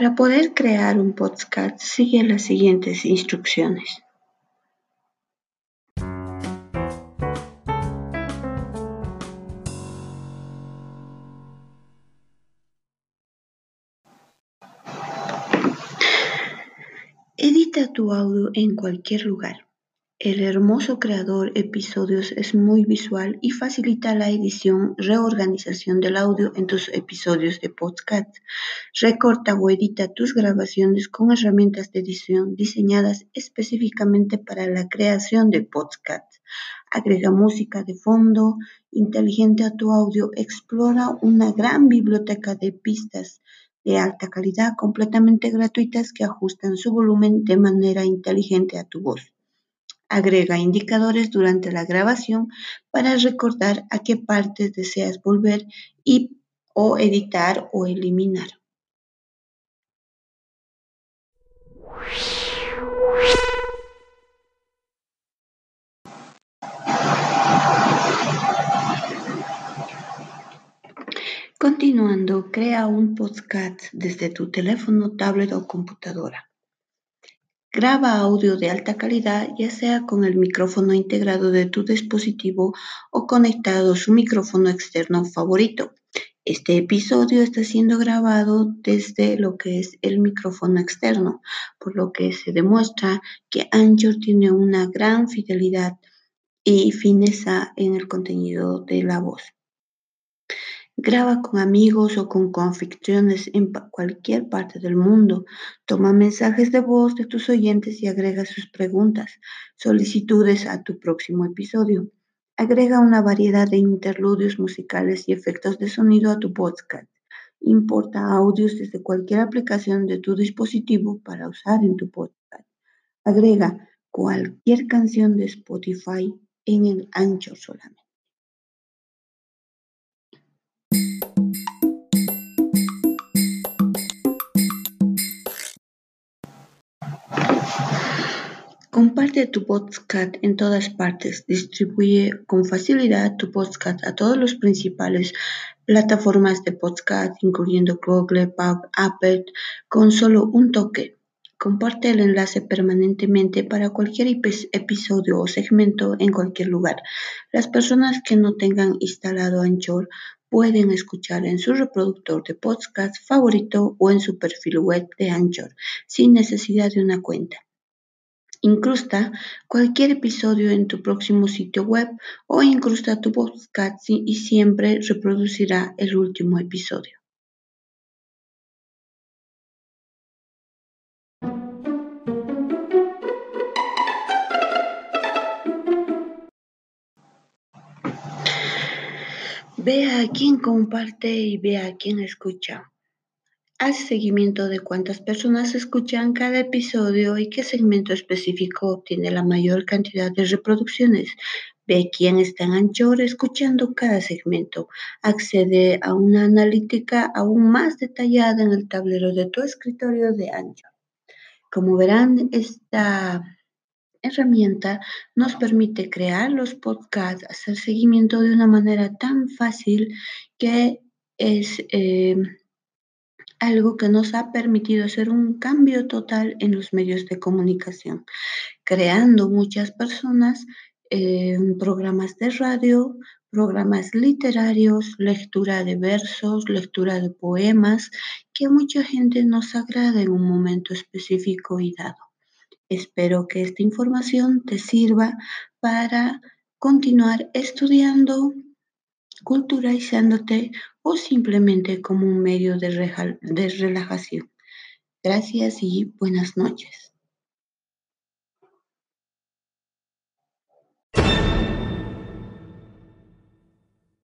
Para poder crear un podcast, sigue las siguientes instrucciones. Edita tu audio en cualquier lugar. El hermoso creador episodios es muy visual y facilita la edición, reorganización del audio en tus episodios de podcast. Recorta o edita tus grabaciones con herramientas de edición diseñadas específicamente para la creación de podcast. Agrega música de fondo inteligente a tu audio. Explora una gran biblioteca de pistas de alta calidad completamente gratuitas que ajustan su volumen de manera inteligente a tu voz. Agrega indicadores durante la grabación para recordar a qué partes deseas volver y o editar o eliminar. Continuando, crea un podcast desde tu teléfono, tablet o computadora. Graba audio de alta calidad, ya sea con el micrófono integrado de tu dispositivo o conectado a su micrófono externo favorito. Este episodio está siendo grabado desde lo que es el micrófono externo, por lo que se demuestra que Anchor tiene una gran fidelidad y fineza en el contenido de la voz. Graba con amigos o con conficciones en cualquier parte del mundo. Toma mensajes de voz de tus oyentes y agrega sus preguntas, solicitudes a tu próximo episodio. Agrega una variedad de interludios musicales y efectos de sonido a tu podcast. Importa audios desde cualquier aplicación de tu dispositivo para usar en tu podcast. Agrega cualquier canción de Spotify en el ancho solamente. Comparte tu podcast en todas partes. Distribuye con facilidad tu podcast a todas las principales plataformas de podcast, incluyendo Google, Apple, con solo un toque. Comparte el enlace permanentemente para cualquier episodio o segmento en cualquier lugar. Las personas que no tengan instalado Anchor pueden escuchar en su reproductor de podcast favorito o en su perfil web de Anchor sin necesidad de una cuenta. Incrusta cualquier episodio en tu próximo sitio web o incrusta tu podcast y siempre reproducirá el último episodio. Ve a quien comparte y ve a quien escucha. Haz seguimiento de cuántas personas escuchan cada episodio y qué segmento específico tiene la mayor cantidad de reproducciones. Ve quién está en Anchor escuchando cada segmento. Accede a una analítica aún más detallada en el tablero de tu escritorio de Anchor. Como verán, esta herramienta nos permite crear los podcasts, hacer seguimiento de una manera tan fácil que es... Eh, algo que nos ha permitido hacer un cambio total en los medios de comunicación, creando muchas personas eh, programas de radio, programas literarios, lectura de versos, lectura de poemas, que a mucha gente nos agrada en un momento específico y dado. Espero que esta información te sirva para continuar estudiando, culturalizándote o simplemente como un medio de, relajación. Gracias y buenas noches.